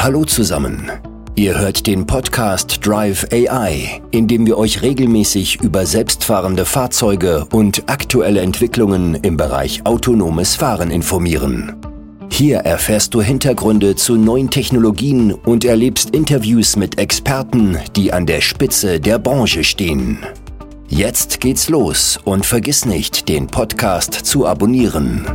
Hallo zusammen. Ihr hört den Podcast Drive AI, in dem wir euch regelmäßig über selbstfahrende Fahrzeuge und aktuelle Entwicklungen im Bereich autonomes Fahren informieren. Hier erfährst du Hintergründe zu neuen Technologien und erlebst Interviews mit Experten, die an der Spitze der Branche stehen. Jetzt geht's los und vergiss nicht, den Podcast zu abonnieren.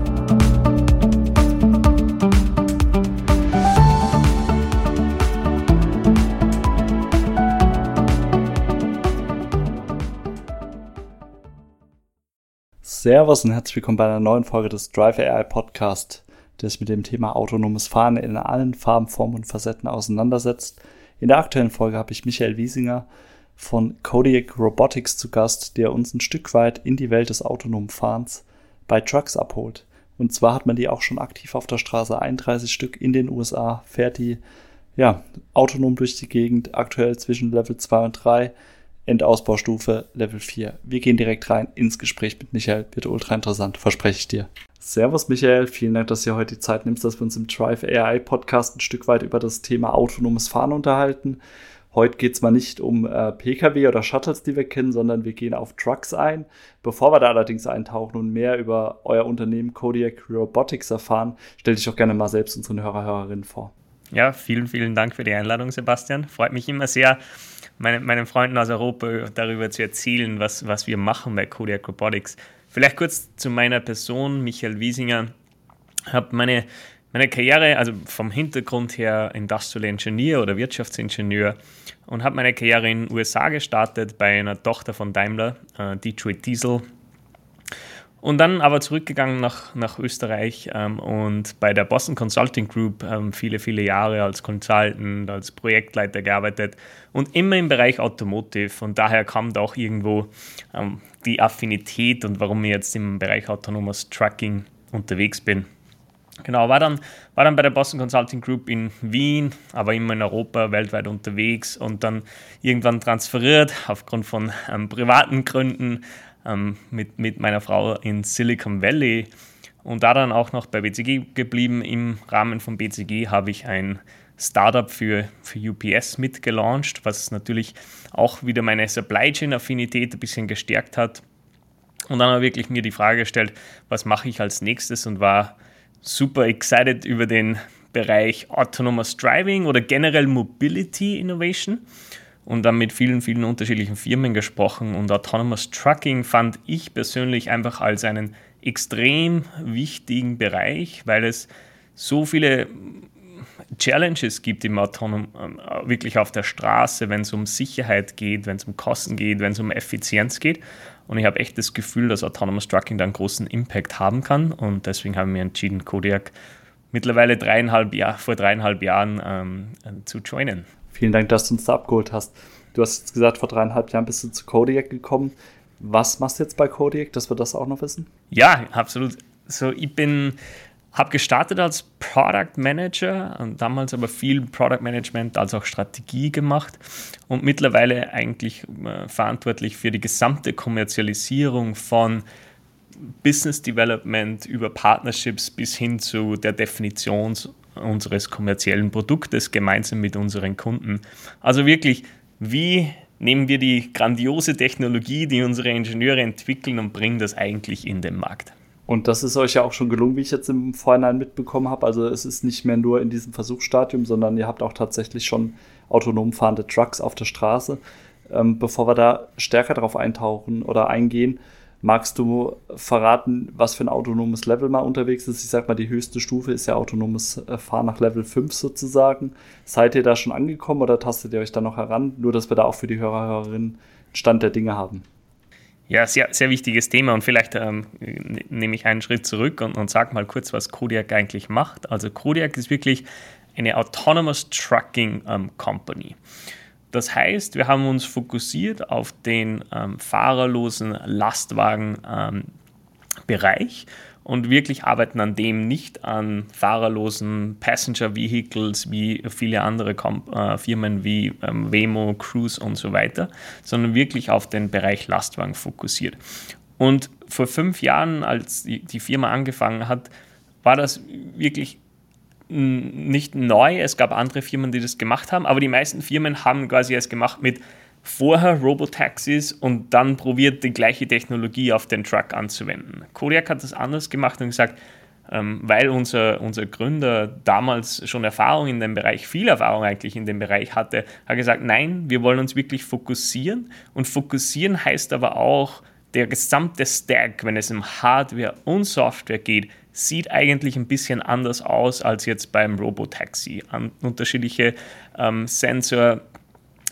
Servus und herzlich willkommen bei einer neuen Folge des Drive AI Podcast, der sich mit dem Thema autonomes Fahren in allen Farben, Formen und Facetten auseinandersetzt. In der aktuellen Folge habe ich Michael Wiesinger von Kodiak Robotics zu Gast, der uns ein Stück weit in die Welt des autonomen Fahrens bei Trucks abholt. Und zwar hat man die auch schon aktiv auf der Straße, 31 Stück in den USA, fährt die ja, autonom durch die Gegend, aktuell zwischen Level 2 und 3 Endausbaustufe Level 4. Wir gehen direkt rein ins Gespräch mit Michael. Wird ultra interessant, verspreche ich dir. Servus Michael, vielen Dank, dass du heute die Zeit nimmst, dass wir uns im Drive AI Podcast ein Stück weit über das Thema autonomes Fahren unterhalten. Heute geht es mal nicht um äh, Pkw oder Shuttles, die wir kennen, sondern wir gehen auf Trucks ein. Bevor wir da allerdings eintauchen und mehr über euer Unternehmen Kodiak Robotics erfahren, stell dich doch gerne mal selbst unseren Hörer, Hörerinnen vor. Ja, vielen, vielen Dank für die Einladung, Sebastian. Freut mich immer sehr, meine, meinen Freunden aus Europa darüber zu erzählen, was, was wir machen bei Kodiak Robotics. Vielleicht kurz zu meiner Person, Michael Wiesinger. Ich habe meine, meine Karriere, also vom Hintergrund her Industrial Engineer oder Wirtschaftsingenieur und habe meine Karriere in den USA gestartet bei einer Tochter von Daimler, äh, Detroit Diesel, und dann aber zurückgegangen nach, nach Österreich ähm, und bei der Boston Consulting Group ähm, viele, viele Jahre als Consultant, als Projektleiter gearbeitet und immer im Bereich Automotive. Und daher kommt auch irgendwo ähm, die Affinität und warum ich jetzt im Bereich autonomes Trucking unterwegs bin. Genau, war dann, war dann bei der Boston Consulting Group in Wien, aber immer in Europa, weltweit unterwegs und dann irgendwann transferiert aufgrund von ähm, privaten Gründen ähm, mit, mit meiner Frau in Silicon Valley und da dann auch noch bei BCG geblieben. Im Rahmen von BCG habe ich ein Startup für, für UPS mitgelauncht, was natürlich auch wieder meine Supply Chain Affinität ein bisschen gestärkt hat. Und dann habe ich wirklich mir die Frage gestellt, was mache ich als nächstes und war super excited über den Bereich Autonomous Driving oder generell Mobility Innovation und dann mit vielen, vielen unterschiedlichen Firmen gesprochen. Und Autonomous Trucking fand ich persönlich einfach als einen extrem wichtigen Bereich, weil es so viele Challenges gibt im Autonom, äh, wirklich auf der Straße, wenn es um Sicherheit geht, wenn es um Kosten geht, wenn es um Effizienz geht. Und ich habe echt das Gefühl, dass Autonomous Trucking da einen großen Impact haben kann. Und deswegen haben wir entschieden, Kodiak mittlerweile dreieinhalb Jahr, vor dreieinhalb Jahren ähm, zu joinen. Vielen Dank, dass du uns da abgeholt hast. Du hast jetzt gesagt, vor dreieinhalb Jahren bist du zu Kodiak gekommen. Was machst du jetzt bei Kodiak, dass wir das auch noch wissen? Ja, absolut. So, ich bin, habe gestartet als Product Manager und damals aber viel Product Management als auch Strategie gemacht und mittlerweile eigentlich äh, verantwortlich für die gesamte Kommerzialisierung von Business Development über Partnerships bis hin zu der Definition unseres kommerziellen Produktes gemeinsam mit unseren Kunden. Also wirklich, wie nehmen wir die grandiose Technologie, die unsere Ingenieure entwickeln und bringen das eigentlich in den Markt? Und das ist euch ja auch schon gelungen, wie ich jetzt im Vorhinein mitbekommen habe. Also es ist nicht mehr nur in diesem Versuchsstadium, sondern ihr habt auch tatsächlich schon autonom fahrende Trucks auf der Straße. Ähm, bevor wir da stärker darauf eintauchen oder eingehen, Magst du verraten, was für ein autonomes Level mal unterwegs ist? Ich sag mal, die höchste Stufe ist ja autonomes äh, Fahren nach Level 5 sozusagen. Seid ihr da schon angekommen oder tastet ihr euch da noch heran? Nur, dass wir da auch für die Hörer, Hörerinnen Stand der Dinge haben. Ja, sehr, sehr wichtiges Thema und vielleicht ähm, nehme ich einen Schritt zurück und, und sage mal kurz, was Kodiak eigentlich macht. Also Kodiak ist wirklich eine Autonomous Trucking ähm, Company. Das heißt, wir haben uns fokussiert auf den ähm, fahrerlosen Lastwagenbereich ähm, und wirklich arbeiten an dem nicht an fahrerlosen Passenger Vehicles wie viele andere Kom äh, Firmen wie ähm, Wemo, Cruise und so weiter, sondern wirklich auf den Bereich Lastwagen fokussiert. Und vor fünf Jahren, als die Firma angefangen hat, war das wirklich nicht neu, es gab andere Firmen, die das gemacht haben, aber die meisten Firmen haben quasi es gemacht mit vorher Robotaxis und dann probiert, die gleiche Technologie auf den Truck anzuwenden. Kodiak hat das anders gemacht und gesagt, ähm, weil unser, unser Gründer damals schon Erfahrung in dem Bereich, viel Erfahrung eigentlich in dem Bereich hatte, hat gesagt, nein, wir wollen uns wirklich fokussieren und fokussieren heißt aber auch, der gesamte Stack, wenn es um Hardware und Software geht, sieht eigentlich ein bisschen anders aus als jetzt beim Robotaxi. An unterschiedliche ähm, Sensor,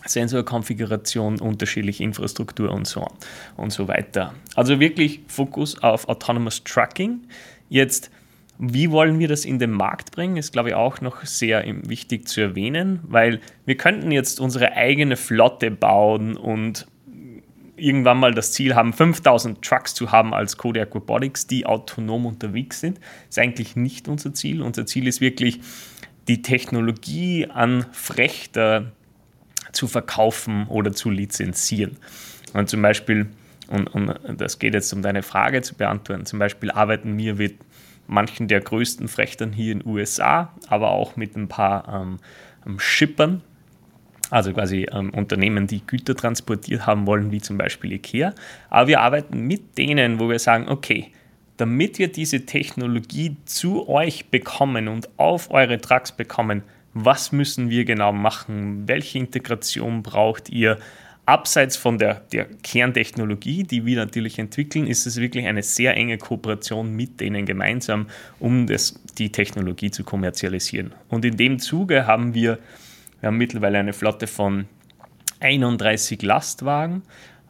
Sensorkonfiguration, unterschiedliche Infrastruktur und so und so weiter. Also wirklich Fokus auf Autonomous Trucking. Jetzt, wie wollen wir das in den Markt bringen, ist glaube ich auch noch sehr wichtig zu erwähnen, weil wir könnten jetzt unsere eigene Flotte bauen und irgendwann mal das Ziel haben, 5000 Trucks zu haben als Kodiak Robotics, die autonom unterwegs sind. Das ist eigentlich nicht unser Ziel. Unser Ziel ist wirklich, die Technologie an Frechter zu verkaufen oder zu lizenzieren. Und zum Beispiel, und, und das geht jetzt um deine Frage zu beantworten, zum Beispiel arbeiten wir mit manchen der größten Frechtern hier in den USA, aber auch mit ein paar ähm, Shippern, also quasi ähm, Unternehmen, die Güter transportiert haben wollen, wie zum Beispiel IKEA. Aber wir arbeiten mit denen, wo wir sagen, okay, damit wir diese Technologie zu euch bekommen und auf eure Trucks bekommen, was müssen wir genau machen? Welche Integration braucht ihr? Abseits von der, der Kerntechnologie, die wir natürlich entwickeln, ist es wirklich eine sehr enge Kooperation mit denen gemeinsam, um das, die Technologie zu kommerzialisieren. Und in dem Zuge haben wir wir haben mittlerweile eine Flotte von 31 Lastwagen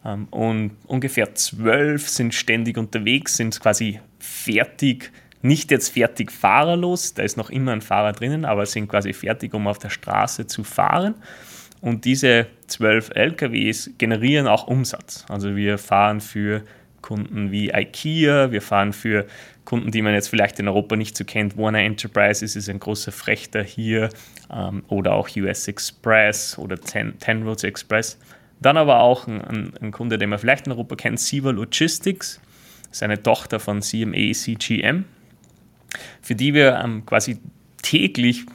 ähm, und ungefähr 12 sind ständig unterwegs, sind quasi fertig, nicht jetzt fertig fahrerlos, da ist noch immer ein Fahrer drinnen, aber sind quasi fertig, um auf der Straße zu fahren. Und diese 12 LKWs generieren auch Umsatz. Also wir fahren für Kunden wie IKEA, wir fahren für Kunden, die man jetzt vielleicht in Europa nicht so kennt. Warner Enterprises ist ein großer Frechter hier ähm, oder auch US Express oder Ten, Ten Roads Express. Dann aber auch ein, ein, ein, Kunde, den man vielleicht in Europa kennt, Siva Logistics, das ist eine Tochter von CMA CGM, für die wir ähm, quasi täglich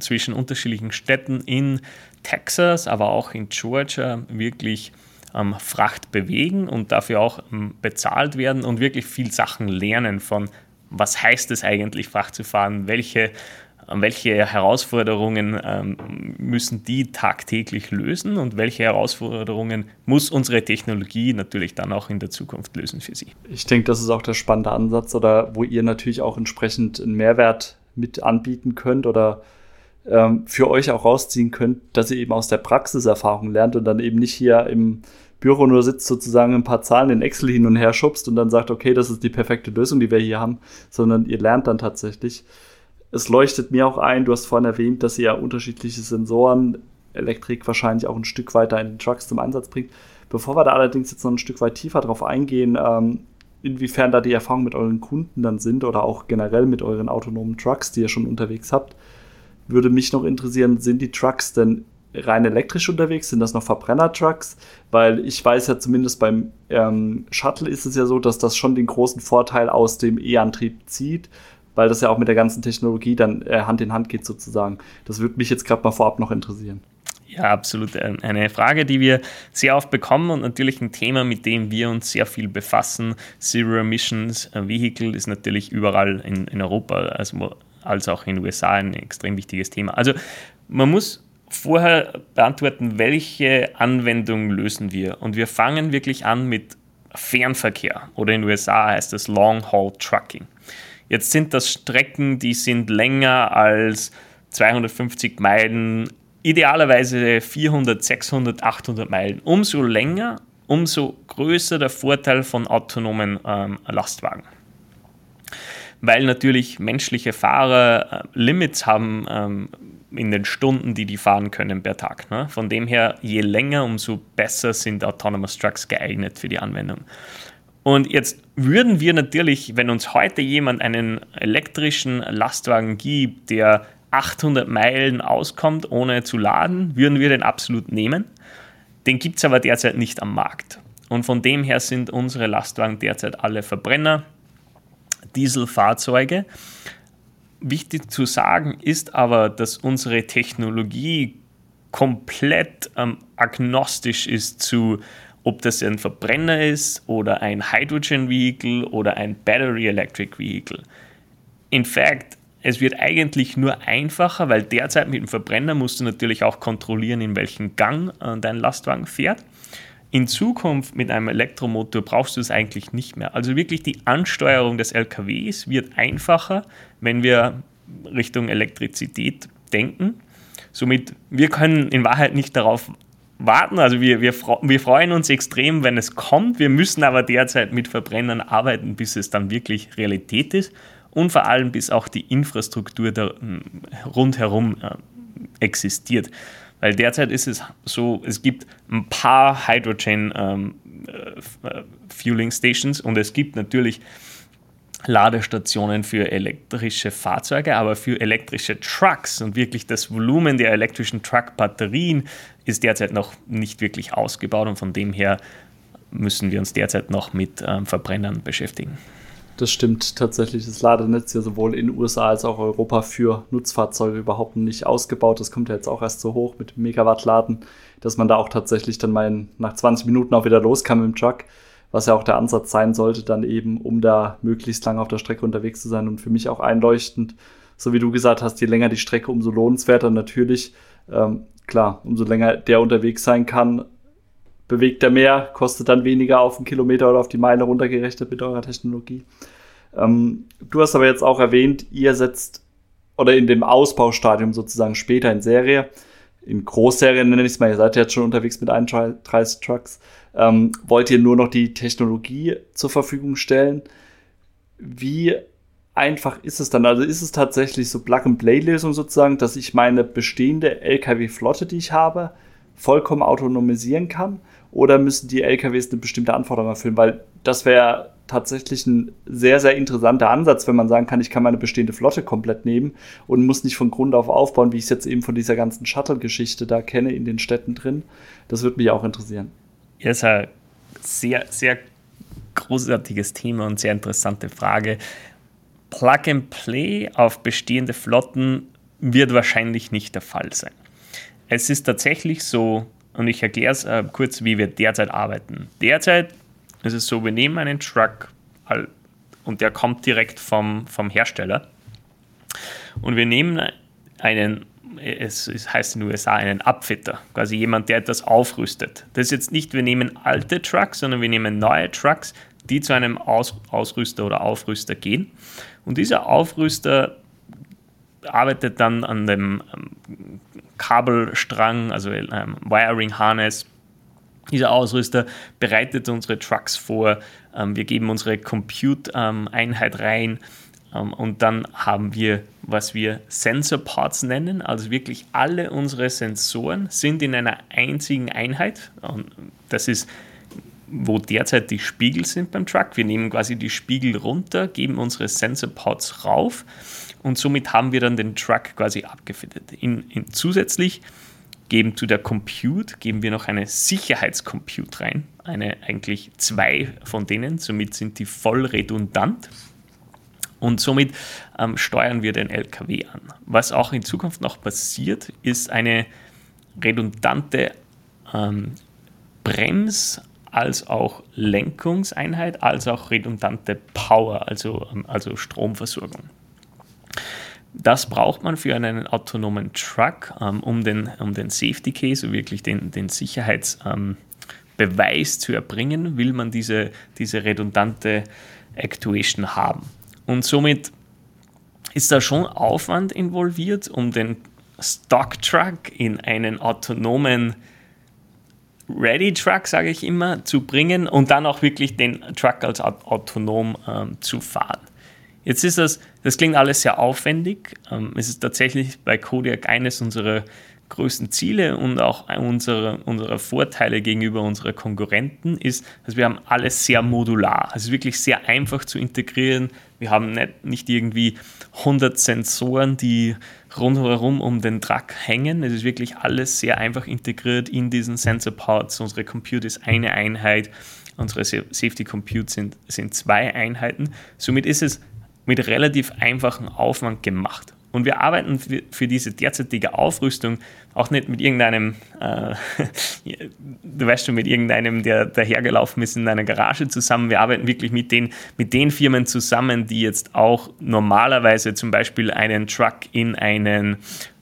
zwischen unterschiedlichen Städten in Texas, aber auch in Georgia wirklich ähm, Fracht bewegen und dafür auch ähm, bezahlt werden und wirklich viel Sachen lernen von, was heißt es eigentlich, Fracht zu fahren, welche, welche Herausforderungen ähm, müssen die tagtäglich lösen und welche Herausforderungen muss unsere Technologie natürlich dann auch in der Zukunft lösen für sie. Ich denke, das ist auch der spannende Ansatz oder wo ihr natürlich auch entsprechend einen Mehrwert mit anbieten könnt oder ähm, für euch auch rausziehen könnt, dass ihr eben aus der Praxiserfahrung lernt und dann eben nicht hier im Büro nur sitzt, sozusagen ein paar Zahlen in Excel hin und her schubst und dann sagt, okay, das ist die perfekte Lösung, die wir hier haben, sondern ihr lernt dann tatsächlich. Es leuchtet mir auch ein, du hast vorhin erwähnt, dass ihr unterschiedliche Sensoren, Elektrik wahrscheinlich auch ein Stück weiter in den Trucks zum Einsatz bringt. Bevor wir da allerdings jetzt noch ein Stück weit tiefer drauf eingehen, ähm, inwiefern da die Erfahrungen mit euren Kunden dann sind oder auch generell mit euren autonomen Trucks, die ihr schon unterwegs habt, würde mich noch interessieren, sind die Trucks denn rein elektrisch unterwegs? Sind das noch Verbrenner-Trucks? Weil ich weiß ja zumindest beim ähm, Shuttle ist es ja so, dass das schon den großen Vorteil aus dem E-Antrieb zieht, weil das ja auch mit der ganzen Technologie dann äh, Hand in Hand geht sozusagen. Das würde mich jetzt gerade mal vorab noch interessieren. Ja, absolut. Eine Frage, die wir sehr oft bekommen und natürlich ein Thema, mit dem wir uns sehr viel befassen. Zero Emissions Vehicle ist natürlich überall in, in Europa also, als auch in den USA ein extrem wichtiges Thema. Also man muss vorher beantworten, welche Anwendung lösen wir. Und wir fangen wirklich an mit Fernverkehr oder in den USA heißt es Long Haul Trucking. Jetzt sind das Strecken, die sind länger als 250 Meilen, idealerweise 400, 600, 800 Meilen. Umso länger, umso größer der Vorteil von autonomen ähm, Lastwagen weil natürlich menschliche Fahrer äh, Limits haben ähm, in den Stunden, die die fahren können per Tag. Ne? Von dem her, je länger, umso besser sind Autonomous Trucks geeignet für die Anwendung. Und jetzt würden wir natürlich, wenn uns heute jemand einen elektrischen Lastwagen gibt, der 800 Meilen auskommt, ohne zu laden, würden wir den absolut nehmen. Den gibt es aber derzeit nicht am Markt. Und von dem her sind unsere Lastwagen derzeit alle Verbrenner, Dieselfahrzeuge. wichtig zu sagen ist aber, dass unsere Technologie komplett ähm, agnostisch ist zu, ob das ein Verbrenner ist oder ein Hydrogen Vehicle oder ein Battery Electric Vehicle. In fact, es wird eigentlich nur einfacher, weil derzeit mit dem Verbrenner musst du natürlich auch kontrollieren, in welchem Gang äh, dein Lastwagen fährt. In Zukunft mit einem Elektromotor brauchst du es eigentlich nicht mehr. Also wirklich die Ansteuerung des LKWs wird einfacher, wenn wir Richtung Elektrizität denken. Somit, wir können in Wahrheit nicht darauf warten. Also wir, wir, wir freuen uns extrem, wenn es kommt. Wir müssen aber derzeit mit Verbrennern arbeiten, bis es dann wirklich Realität ist und vor allem bis auch die Infrastruktur da, hm, rundherum äh, existiert. Weil derzeit ist es so, es gibt ein paar Hydrogen ähm, äh, Fueling Stations und es gibt natürlich Ladestationen für elektrische Fahrzeuge, aber für elektrische Trucks und wirklich das Volumen der elektrischen Truck-Batterien ist derzeit noch nicht wirklich ausgebaut und von dem her müssen wir uns derzeit noch mit ähm, Verbrennern beschäftigen. Das stimmt tatsächlich. Das Ladenetz ja sowohl in USA als auch Europa für Nutzfahrzeuge überhaupt nicht ausgebaut. Das kommt ja jetzt auch erst so hoch mit Megawatt-Laden, dass man da auch tatsächlich dann mal nach 20 Minuten auch wieder los kann mit dem Truck. Was ja auch der Ansatz sein sollte, dann eben, um da möglichst lange auf der Strecke unterwegs zu sein. Und für mich auch einleuchtend, so wie du gesagt hast, je länger die Strecke, umso lohnenswerter natürlich. Ähm, klar, umso länger der unterwegs sein kann, bewegt er mehr, kostet dann weniger auf einen Kilometer oder auf die Meile runtergerechnet mit eurer Technologie. Ähm, du hast aber jetzt auch erwähnt, ihr setzt oder in dem Ausbaustadium sozusagen später in Serie, in Großserien nenne ich es mal, ihr seid jetzt schon unterwegs mit 31 Trucks, ähm, wollt ihr nur noch die Technologie zur Verfügung stellen. Wie einfach ist es dann? Also ist es tatsächlich so Plug-and-Play-Lösung sozusagen, dass ich meine bestehende LKW-Flotte, die ich habe, vollkommen autonomisieren kann? Oder müssen die LKWs eine bestimmte Anforderung erfüllen? Weil das wäre tatsächlich ein sehr, sehr interessanter Ansatz, wenn man sagen kann, ich kann meine bestehende Flotte komplett nehmen und muss nicht von Grund auf aufbauen, wie ich es jetzt eben von dieser ganzen Shuttle-Geschichte da kenne in den Städten drin. Das würde mich auch interessieren. Ja, ist ein sehr, sehr großartiges Thema und sehr interessante Frage. Plug and Play auf bestehende Flotten wird wahrscheinlich nicht der Fall sein. Es ist tatsächlich so, und ich erkläre es äh, kurz, wie wir derzeit arbeiten. Derzeit ist es so, wir nehmen einen Truck und der kommt direkt vom, vom Hersteller. Und wir nehmen einen, es, es heißt in den USA einen Abfitter, quasi jemand, der etwas aufrüstet. Das ist jetzt nicht, wir nehmen alte Trucks, sondern wir nehmen neue Trucks, die zu einem Aus, Ausrüster oder Aufrüster gehen. Und dieser Aufrüster arbeitet dann an dem ähm, Kabelstrang, also ähm, Wiring Harness. Dieser Ausrüster bereitet unsere Trucks vor. Ähm, wir geben unsere Compute-Einheit rein ähm, und dann haben wir, was wir Sensor Parts nennen. Also wirklich alle unsere Sensoren sind in einer einzigen Einheit. Und das ist wo derzeit die Spiegel sind beim Truck. Wir nehmen quasi die Spiegel runter, geben unsere Sensor Pods rauf und somit haben wir dann den Truck quasi abgefittet. In, in zusätzlich geben zu der Compute, geben wir noch eine Sicherheitscompute rein, eine eigentlich zwei von denen, somit sind die voll redundant und somit ähm, steuern wir den LKW an. Was auch in Zukunft noch passiert, ist eine redundante ähm, Brems- als auch Lenkungseinheit, als auch redundante Power, also, ähm, also Stromversorgung. Das braucht man für einen autonomen Truck, ähm, um, den, um den Safety Case, wirklich den, den Sicherheitsbeweis ähm, zu erbringen, will man diese, diese redundante Actuation haben. Und somit ist da schon Aufwand involviert, um den Stock Truck in einen autonomen Ready Truck, sage ich immer, zu bringen und dann auch wirklich den Truck als autonom ähm, zu fahren. Jetzt ist das, das klingt alles sehr aufwendig. Ähm, es ist tatsächlich bei Kodiak eines unserer größten Ziele und auch unsere, unsere Vorteile gegenüber unseren Konkurrenten ist, dass wir haben alles sehr modular. Es ist wirklich sehr einfach zu integrieren. Wir haben nicht, nicht irgendwie 100 Sensoren, die rundherum um den Truck hängen. Es ist wirklich alles sehr einfach integriert in diesen Sensor Parts. Unsere Computer ist eine Einheit. Unsere Safety Compute sind, sind zwei Einheiten. Somit ist es mit relativ einfachem Aufwand gemacht. Und wir arbeiten für, diese derzeitige Aufrüstung auch nicht mit irgendeinem, äh, du weißt schon, mit irgendeinem, der dahergelaufen ist in einer Garage zusammen. Wir arbeiten wirklich mit den, mit den Firmen zusammen, die jetzt auch normalerweise zum Beispiel einen Truck in einen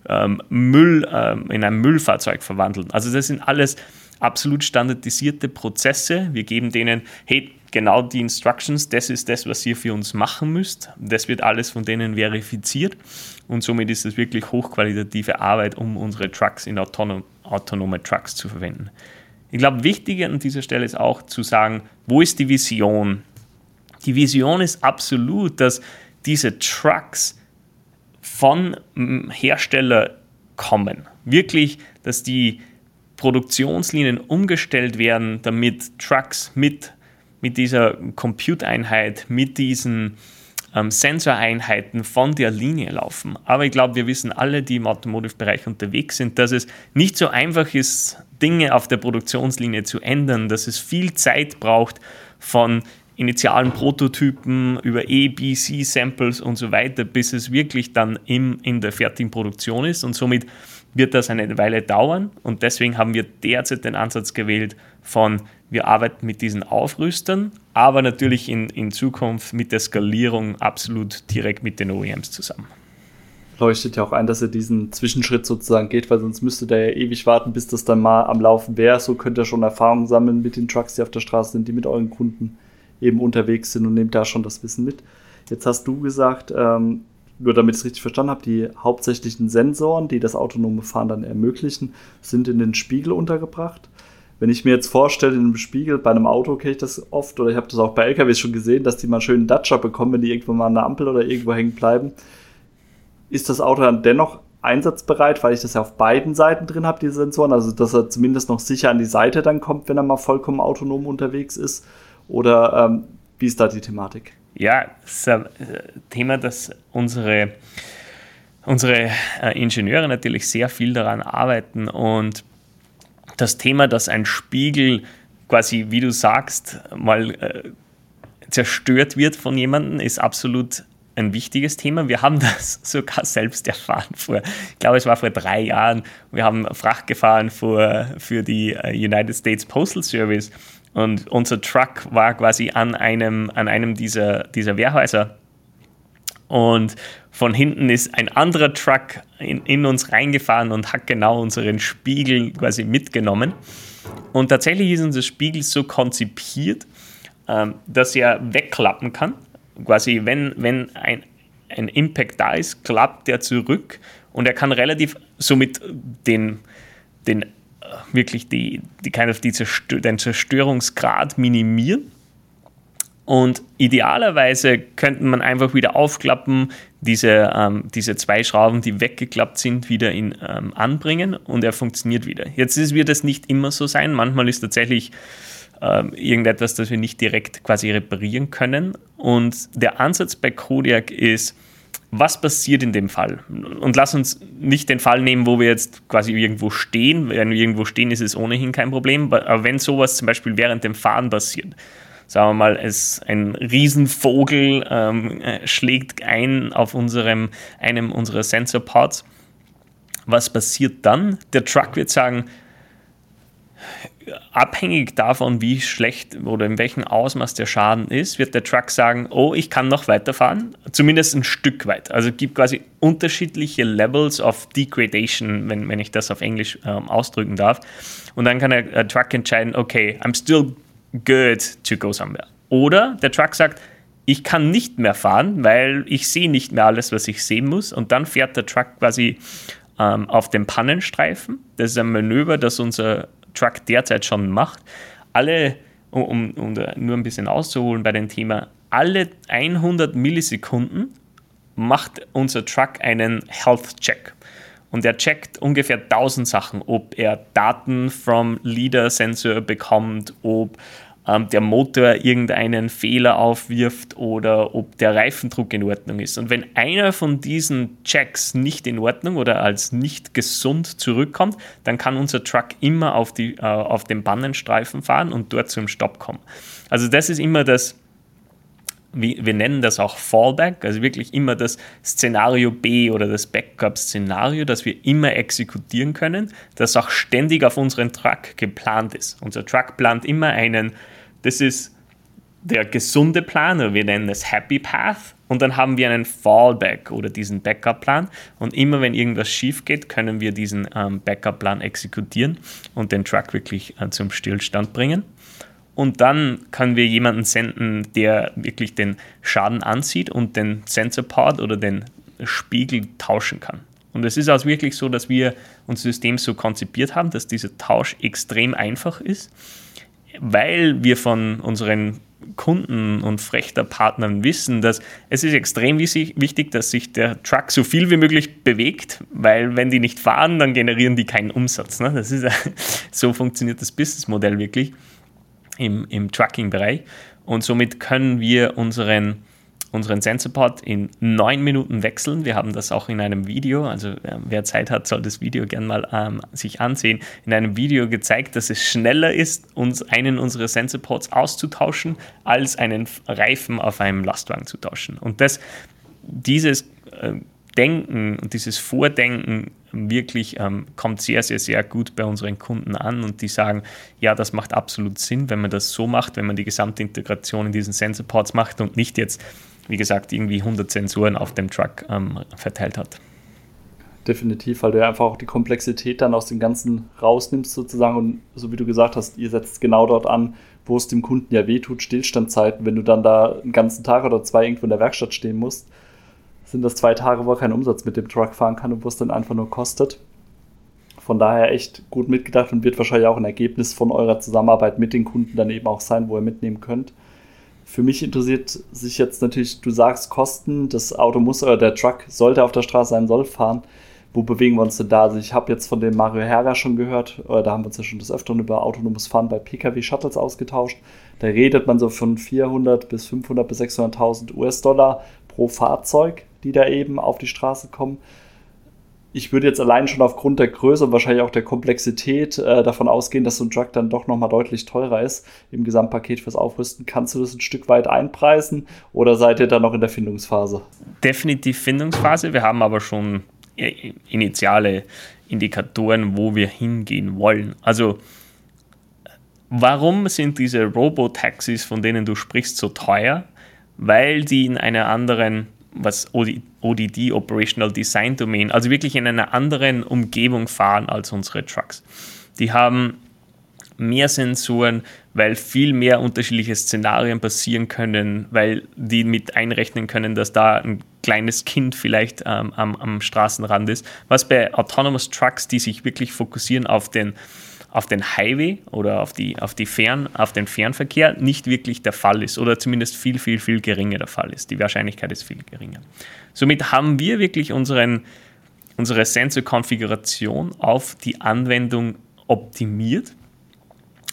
ähm, Müll, ähm, in ein Müllfahrzeug verwandeln. Also das sind alles absolut standardisierte Prozesse. Wir geben denen, hey, genau die Instructions, das ist das, was ihr für uns machen müsst. Das wird alles von denen verifiziert und somit ist es wirklich hochqualitative Arbeit, um unsere Trucks in autonom, autonome Trucks zu verwenden. Ich glaube, wichtig an dieser Stelle ist auch zu sagen, wo ist die Vision? Die Vision ist absolut, dass diese Trucks von Hersteller kommen. Wirklich, dass die Produktionslinien umgestellt werden, damit Trucks mit, mit dieser Compute-Einheit, mit diesen ähm, Sensoreinheiten von der Linie laufen. Aber ich glaube, wir wissen alle, die im Automotive-Bereich unterwegs sind, dass es nicht so einfach ist, Dinge auf der Produktionslinie zu ändern, dass es viel Zeit braucht von initialen Prototypen über E, B, C Samples und so weiter, bis es wirklich dann im, in der fertigen Produktion ist. Und somit wird das eine Weile dauern. Und deswegen haben wir derzeit den Ansatz gewählt von, wir arbeiten mit diesen Aufrüstern, aber natürlich in, in Zukunft mit der Skalierung absolut direkt mit den OEMs zusammen. Leuchtet ja auch ein, dass er diesen Zwischenschritt sozusagen geht, weil sonst müsste der ja ewig warten, bis das dann mal am Laufen wäre. So könnt ihr schon Erfahrungen sammeln mit den Trucks, die auf der Straße sind, die mit euren Kunden eben unterwegs sind und nehmt da schon das Wissen mit. Jetzt hast du gesagt, ähm, nur damit ich es richtig verstanden habe, die hauptsächlichen Sensoren, die das autonome Fahren dann ermöglichen, sind in den Spiegel untergebracht. Wenn ich mir jetzt vorstelle, in einem Spiegel bei einem Auto kenne ich das oft, oder ich habe das auch bei LKWs schon gesehen, dass die mal schön einen Datscher bekommen, wenn die irgendwo mal an der Ampel oder irgendwo hängen bleiben. Ist das Auto dann dennoch einsatzbereit, weil ich das ja auf beiden Seiten drin habe, die Sensoren, also dass er zumindest noch sicher an die Seite dann kommt, wenn er mal vollkommen autonom unterwegs ist? Oder ähm, wie ist da die Thematik? Ja, das ist ein äh, Thema, das unsere, unsere äh, Ingenieure natürlich sehr viel daran arbeiten und das Thema, dass ein Spiegel quasi, wie du sagst, mal äh, zerstört wird von jemandem, ist absolut ein wichtiges Thema. Wir haben das sogar selbst erfahren vor, ich glaube, es war vor drei Jahren. Wir haben Fracht gefahren für, für die äh, United States Postal Service und unser Truck war quasi an einem, an einem dieser, dieser Wehrhäuser. Und von hinten ist ein anderer Truck in, in uns reingefahren und hat genau unseren Spiegel quasi mitgenommen. Und tatsächlich ist unser Spiegel so konzipiert, ähm, dass er wegklappen kann quasi, wenn, wenn ein, ein Impact da ist, klappt der zurück und er kann relativ somit den, den äh, wirklich die, die kind of die Zerstör den Zerstörungsgrad minimieren. Und idealerweise könnte man einfach wieder aufklappen, diese, ähm, diese zwei Schrauben, die weggeklappt sind, wieder in, ähm, anbringen und er funktioniert wieder. Jetzt ist, wird es nicht immer so sein. Manchmal ist tatsächlich ähm, irgendetwas, das wir nicht direkt quasi reparieren können. Und der Ansatz bei Kodiak ist, was passiert in dem Fall? Und lass uns nicht den Fall nehmen, wo wir jetzt quasi irgendwo stehen. Wenn wir irgendwo stehen, ist es ohnehin kein Problem. Aber wenn sowas zum Beispiel während dem Fahren passiert, sagen wir mal, es ein Riesenvogel ähm, schlägt ein auf unserem, einem unserer Sensorparts, was passiert dann? Der Truck wird sagen, abhängig davon, wie schlecht oder in welchem Ausmaß der Schaden ist, wird der Truck sagen, oh, ich kann noch weiterfahren, zumindest ein Stück weit. Also es gibt quasi unterschiedliche Levels of Degradation, wenn, wenn ich das auf Englisch ähm, ausdrücken darf. Und dann kann der, der Truck entscheiden, okay, I'm still good to go somewhere. Oder der Truck sagt, ich kann nicht mehr fahren, weil ich sehe nicht mehr alles, was ich sehen muss. Und dann fährt der Truck quasi ähm, auf dem Pannenstreifen. Das ist ein Manöver, das unser Truck derzeit schon macht. Alle, um, um nur ein bisschen auszuholen bei dem Thema, alle 100 Millisekunden macht unser Truck einen Health Check. Und er checkt ungefähr 1000 Sachen, ob er Daten vom LIDAR-Sensor bekommt, ob ähm, der Motor irgendeinen Fehler aufwirft oder ob der Reifendruck in Ordnung ist. Und wenn einer von diesen Checks nicht in Ordnung oder als nicht gesund zurückkommt, dann kann unser Truck immer auf, die, äh, auf den Bannenstreifen fahren und dort zum Stopp kommen. Also das ist immer das, wir, nennen das auch Fallback, also wirklich immer das Szenario B oder das Backup-Szenario, das wir immer exekutieren können, das auch ständig auf unseren Truck geplant ist. Unser Truck plant immer einen, das ist der gesunde Plan, oder wir nennen es Happy Path, und dann haben wir einen Fallback oder diesen Backup-Plan. Und immer wenn irgendwas schief geht, können wir diesen ähm, Backup-Plan exekutieren und den Truck wirklich äh, zum Stillstand bringen. Und dann können wir jemanden senden, der wirklich den Schaden ansieht und den Sensor-Pod oder den Spiegel tauschen kann. Und es ist auch wirklich so, dass wir unser System so konzipiert haben, dass dieser Tausch extrem einfach ist, weil wir von unseren Kunden und Frechterpartnern wissen, dass es ist extrem wichtig, dass sich der Truck so viel wie möglich bewegt, weil wenn die nicht fahren, dann generieren die keinen Umsatz. Ne? Das ist, so funktioniert das Businessmodell wirklich im, im Trucking-Bereich. Und somit können wir unseren unseren Sensorport in neun Minuten wechseln. Wir haben das auch in einem Video, also äh, wer Zeit hat, soll das Video gerne mal ähm, sich ansehen, in einem Video gezeigt, dass es schneller ist, uns einen unserer Sensorports auszutauschen, als einen Reifen auf einem Lastwagen zu tauschen. Und das, dieses äh, Denken und dieses Vordenken wirklich ähm, kommt sehr, sehr, sehr gut bei unseren Kunden an und die sagen, ja, das macht absolut Sinn, wenn man das so macht, wenn man die gesamte Integration in diesen Sensorports macht und nicht jetzt wie gesagt, irgendwie 100 Sensoren auf dem Truck ähm, verteilt hat. Definitiv, weil du ja einfach auch die Komplexität dann aus dem Ganzen rausnimmst sozusagen und so wie du gesagt hast, ihr setzt genau dort an, wo es dem Kunden ja wehtut, Stillstandzeiten, wenn du dann da einen ganzen Tag oder zwei irgendwo in der Werkstatt stehen musst, sind das zwei Tage, wo er keinen Umsatz mit dem Truck fahren kann und wo es dann einfach nur kostet. Von daher echt gut mitgedacht und wird wahrscheinlich auch ein Ergebnis von eurer Zusammenarbeit mit den Kunden dann eben auch sein, wo ihr mitnehmen könnt. Für mich interessiert sich jetzt natürlich, du sagst Kosten, das Auto muss oder der Truck sollte auf der Straße sein, soll fahren. Wo bewegen wir uns denn da? Also ich habe jetzt von dem Mario Herger schon gehört, oder da haben wir uns ja schon des Öfteren über autonomes Fahren bei Pkw-Shuttles ausgetauscht. Da redet man so von 400 bis 500 bis 600.000 US-Dollar pro Fahrzeug, die da eben auf die Straße kommen ich würde jetzt allein schon aufgrund der Größe und wahrscheinlich auch der Komplexität äh, davon ausgehen, dass so ein Truck dann doch nochmal deutlich teurer ist im Gesamtpaket fürs Aufrüsten. Kannst du das ein Stück weit einpreisen oder seid ihr da noch in der Findungsphase? Definitiv Findungsphase. Wir haben aber schon initiale Indikatoren, wo wir hingehen wollen. Also warum sind diese Robotaxis, von denen du sprichst, so teuer? Weil die in einer anderen was ODD, Operational Design Domain, also wirklich in einer anderen Umgebung fahren als unsere Trucks. Die haben mehr Sensoren, weil viel mehr unterschiedliche Szenarien passieren können, weil die mit einrechnen können, dass da ein kleines Kind vielleicht ähm, am, am Straßenrand ist. Was bei Autonomous Trucks, die sich wirklich fokussieren auf den auf den Highway oder auf, die, auf, die Fern, auf den Fernverkehr nicht wirklich der Fall ist oder zumindest viel, viel, viel geringer der Fall ist. Die Wahrscheinlichkeit ist viel geringer. Somit haben wir wirklich unseren, unsere Sensorkonfiguration auf die Anwendung optimiert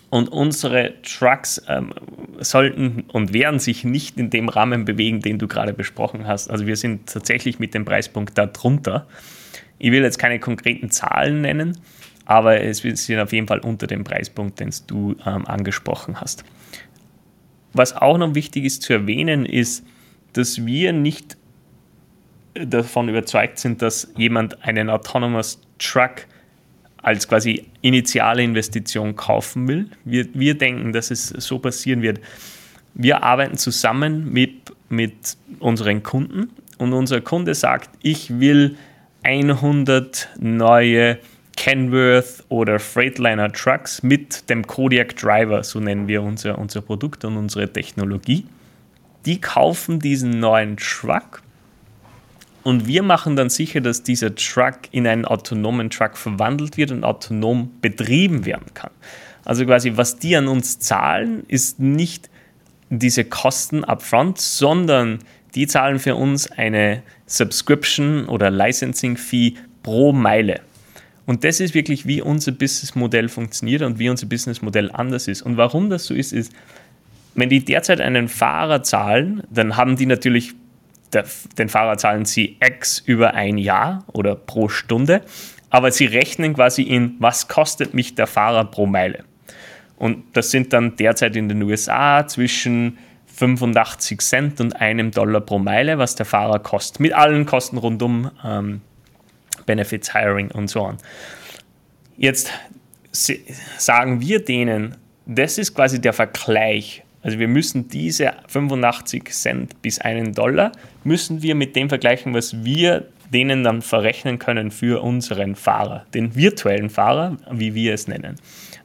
und unsere Trucks ähm, sollten und werden sich nicht in dem Rahmen bewegen, den du gerade besprochen hast. Also wir sind tatsächlich mit dem Preispunkt darunter. Ich will jetzt keine konkreten Zahlen nennen, aber es sind auf jeden Fall unter dem Preispunkt, den du ähm, angesprochen hast. Was auch noch wichtig ist zu erwähnen, ist, dass wir nicht davon überzeugt sind, dass jemand einen Autonomous Truck als quasi initiale Investition kaufen will. Wir, wir denken, dass es so passieren wird. Wir arbeiten zusammen mit, mit unseren Kunden und unser Kunde sagt, ich will 100 neue Kenworth oder Freightliner Trucks mit dem Kodiak Driver, so nennen wir unser, unser Produkt und unsere Technologie. Die kaufen diesen neuen Truck und wir machen dann sicher, dass dieser Truck in einen autonomen Truck verwandelt wird und autonom betrieben werden kann. Also quasi, was die an uns zahlen, ist nicht diese Kosten upfront, sondern die zahlen für uns eine Subscription oder Licensing Fee pro Meile. Und das ist wirklich, wie unser Businessmodell funktioniert und wie unser Businessmodell anders ist. Und warum das so ist, ist, wenn die derzeit einen Fahrer zahlen, dann haben die natürlich, den Fahrer zahlen sie X über ein Jahr oder pro Stunde, aber sie rechnen quasi in, was kostet mich der Fahrer pro Meile. Und das sind dann derzeit in den USA zwischen 85 Cent und einem Dollar pro Meile, was der Fahrer kostet, mit allen Kosten rundum, ähm, Benefits, Hiring und so on. Jetzt sagen wir denen, das ist quasi der Vergleich. Also wir müssen diese 85 Cent bis einen Dollar, müssen wir mit dem vergleichen, was wir denen dann verrechnen können für unseren Fahrer, den virtuellen Fahrer, wie wir es nennen.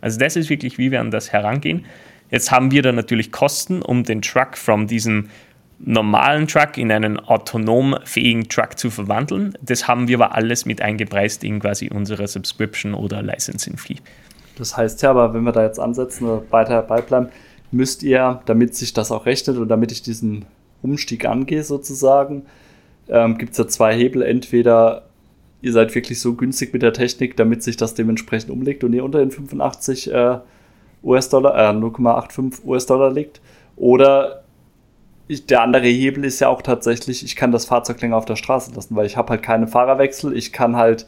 Also das ist wirklich, wie wir an das herangehen. Jetzt haben wir da natürlich Kosten, um den Truck von diesem normalen Truck in einen autonom fähigen Truck zu verwandeln. Das haben wir aber alles mit eingepreist in quasi unsere Subscription oder Licensing Fee. Das heißt ja, aber wenn wir da jetzt ansetzen oder weiter beibleiben, müsst ihr, damit sich das auch rechnet und damit ich diesen Umstieg angehe sozusagen, ähm, gibt es ja zwei Hebel. Entweder ihr seid wirklich so günstig mit der Technik, damit sich das dementsprechend umlegt und ihr unter den 85 äh, US-Dollar, äh, 0,85 US-Dollar liegt. Oder ich, der andere Hebel ist ja auch tatsächlich, ich kann das Fahrzeug länger auf der Straße lassen, weil ich habe halt keine Fahrerwechsel, ich kann halt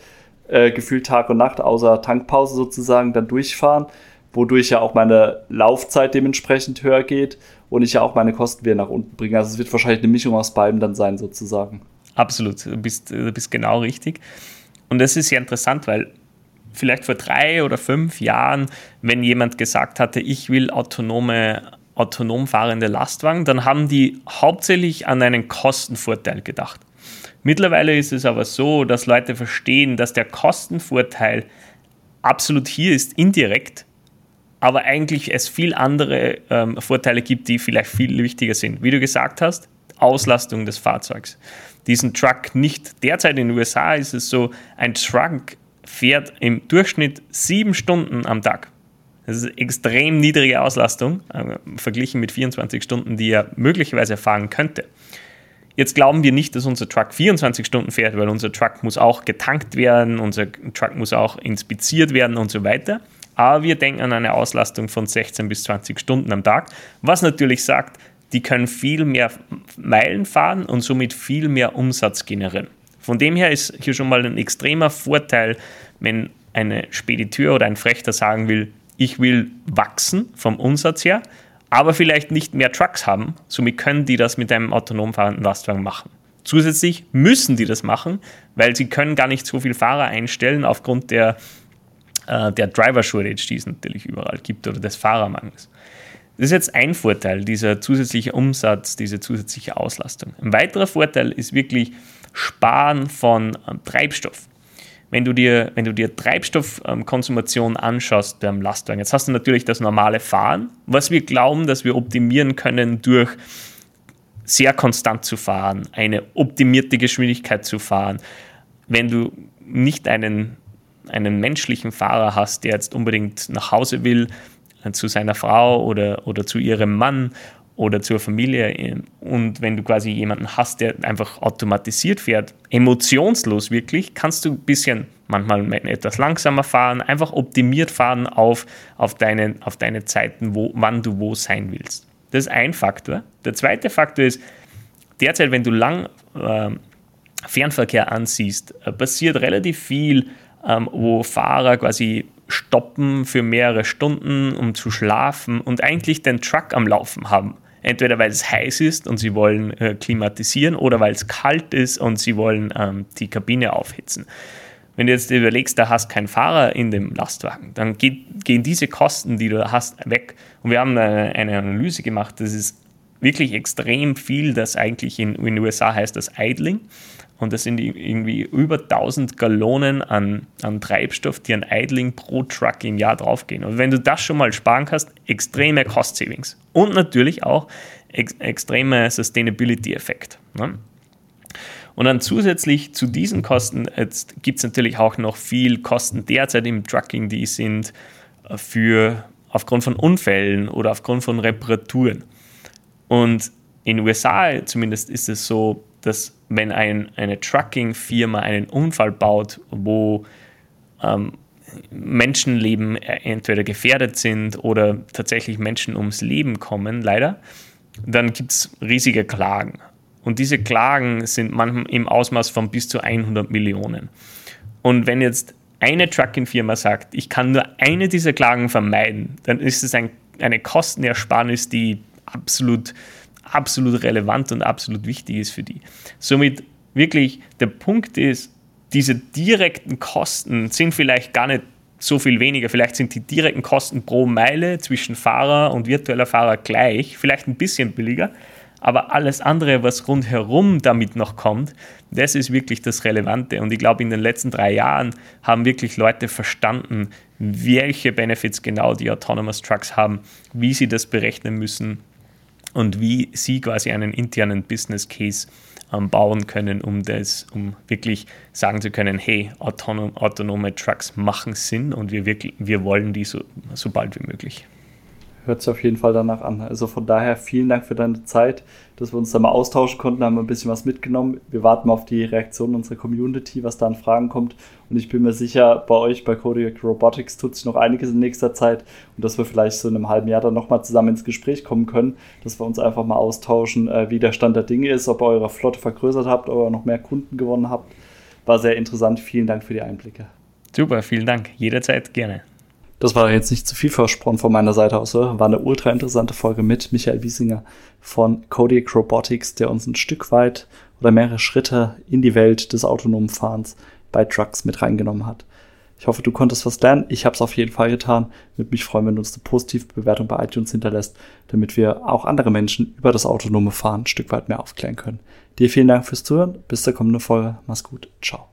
äh, gefühlt Tag und Nacht außer Tankpause sozusagen dann durchfahren, wodurch ja auch meine Laufzeit dementsprechend höher geht und ich ja auch meine Kosten wieder nach unten bringe. Also es wird wahrscheinlich eine Mischung aus beiden dann sein sozusagen. Absolut, du bist, du bist genau richtig. Und das ist sehr interessant, weil vielleicht vor drei oder fünf Jahren, wenn jemand gesagt hatte, ich will autonome, autonom fahrende Lastwagen, dann haben die hauptsächlich an einen Kostenvorteil gedacht. Mittlerweile ist es aber so, dass Leute verstehen, dass der Kostenvorteil absolut hier ist, indirekt, aber eigentlich es viel andere ähm, Vorteile gibt, die vielleicht viel wichtiger sind. Wie du gesagt hast, Auslastung des Fahrzeugs. Diesen Truck nicht, derzeit in den USA ist es so, ein Truck fährt im Durchschnitt sieben Stunden am Tag. Das ist extrem niedrige Auslastung, äh, verglichen mit 24 Stunden, die er möglicherweise fahren könnte. Jetzt glauben wir nicht, dass unser Truck 24 Stunden fährt, weil unser Truck muss auch getankt werden, unser Truck muss auch inspiziert werden und so weiter. Aber wir denken an eine Auslastung von 16 bis 20 Stunden am Tag, was natürlich sagt, die können viel mehr Meilen fahren und somit viel mehr Umsatz generieren. Von dem her ist hier schon mal ein extremer Vorteil, wenn eine Spediteur oder ein Frechter sagen will, ich will wachsen vom Umsatz her, aber vielleicht nicht mehr Trucks haben. Somit können die das mit einem autonom fahrenden Lastwagen machen. Zusätzlich müssen die das machen, weil sie können gar nicht so viele Fahrer einstellen aufgrund der, äh, der Driver Shortage, die es natürlich überall gibt, oder des Fahrermangels. Das ist jetzt ein Vorteil, dieser zusätzliche Umsatz, diese zusätzliche Auslastung. Ein weiterer Vorteil ist wirklich Sparen von ähm, Treibstoff wenn du dir, wenn du dir Treibstoffkonsumation anschaust beim Lastwagen, jetzt hast du natürlich das normale Fahren, was wir glauben, dass wir optimieren können durch sehr konstant zu fahren, eine optimierte Geschwindigkeit zu fahren. Wenn du nicht einen, einen menschlichen Fahrer hast, der jetzt unbedingt nach Hause will, äh, zu seiner Frau oder, oder zu ihrem Mann oder zur Familie. Und wenn du quasi jemanden hast, der einfach automatisiert fährt, emotionslos wirklich, kannst du ein bisschen manchmal etwas langsamer fahren, einfach optimiert fahren auf, auf, deine, auf deine Zeiten, wo, wann du wo sein willst. Das ist ein Faktor. Der zweite Faktor ist, derzeit, wenn du lang äh, Fernverkehr ansiehst, äh, passiert relativ viel, ähm, wo Fahrer quasi stoppen für mehrere Stunden, um zu schlafen und eigentlich den Truck am Laufen haben. Entweder weil es heiß ist und sie wollen äh, klimatisieren oder weil es kalt ist und sie wollen ähm, die Kabine aufhitzen. Wenn du jetzt überlegst, da hast keinen Fahrer in dem Lastwagen, dann geht, gehen diese Kosten, die du hast, weg. Und wir haben eine, eine Analyse gemacht, das ist wirklich extrem viel, das eigentlich in, in den USA heißt das Idling. Und das sind irgendwie über 1000 Gallonen an, an Treibstoff, die an Idling pro Truck im Jahr draufgehen. Und wenn du das schon mal sparen kannst, extreme Cost Savings. Und natürlich auch ex extreme Sustainability-Effekt. Ne? Und dann zusätzlich zu diesen Kosten gibt es natürlich auch noch viel Kosten derzeit im Trucking, die sind äh, für aufgrund von Unfällen oder aufgrund von Reparaturen. Und in den USA zumindest ist es so, dass wenn ein, eine Trucking-Firma einen Unfall baut, wo ähm, Menschenleben entweder gefährdet sind oder tatsächlich Menschen ums Leben kommen, leider, dann gibt es riesige Klagen. Und diese Klagen sind manchmal im Ausmaß von bis zu 100 Millionen. Und wenn jetzt eine Trucking-Firma sagt, ich kann nur eine dieser Klagen vermeiden, dann ist es ein, eine Kostenersparnis, die absolut absolut relevant und absolut wichtig ist für die. Somit wirklich der Punkt ist, diese direkten Kosten sind vielleicht gar nicht so viel weniger. Vielleicht sind die direkten Kosten pro Meile zwischen Fahrer und virtueller Fahrer gleich, vielleicht ein bisschen billiger, aber alles andere, was rundherum damit noch kommt, das ist wirklich das Relevante. Und ich glaube, in den letzten drei Jahren haben wirklich Leute verstanden, welche Benefits genau die Autonomous Trucks haben, wie sie das berechnen müssen und wie sie quasi einen internen Business Case ähm, bauen können, um das, um wirklich sagen zu können, hey, autonom, autonome Trucks machen Sinn und wir, wirklich, wir wollen die so, so bald wie möglich hört sich auf jeden Fall danach an. Also von daher vielen Dank für deine Zeit, dass wir uns da mal austauschen konnten, haben ein bisschen was mitgenommen. Wir warten mal auf die Reaktion unserer Community, was da an Fragen kommt. Und ich bin mir sicher, bei euch bei Kodiak Robotics tut sich noch einiges in nächster Zeit und dass wir vielleicht so in einem halben Jahr dann nochmal zusammen ins Gespräch kommen können, dass wir uns einfach mal austauschen, äh, wie der Stand der Dinge ist, ob ihr eure Flotte vergrößert habt, ob ihr noch mehr Kunden gewonnen habt. War sehr interessant. Vielen Dank für die Einblicke. Super, vielen Dank. Jederzeit gerne. Das war jetzt nicht zu viel versprochen von meiner Seite aus. War eine ultra interessante Folge mit Michael Wiesinger von Kodiak Robotics, der uns ein Stück weit oder mehrere Schritte in die Welt des autonomen Fahrens bei Trucks mit reingenommen hat. Ich hoffe, du konntest was lernen. Ich habe es auf jeden Fall getan. Würde mich freuen, wenn du uns eine positive Bewertung bei iTunes hinterlässt, damit wir auch andere Menschen über das autonome Fahren ein Stück weit mehr aufklären können. Dir vielen Dank fürs Zuhören. Bis zur kommenden Folge. Mach's gut. Ciao.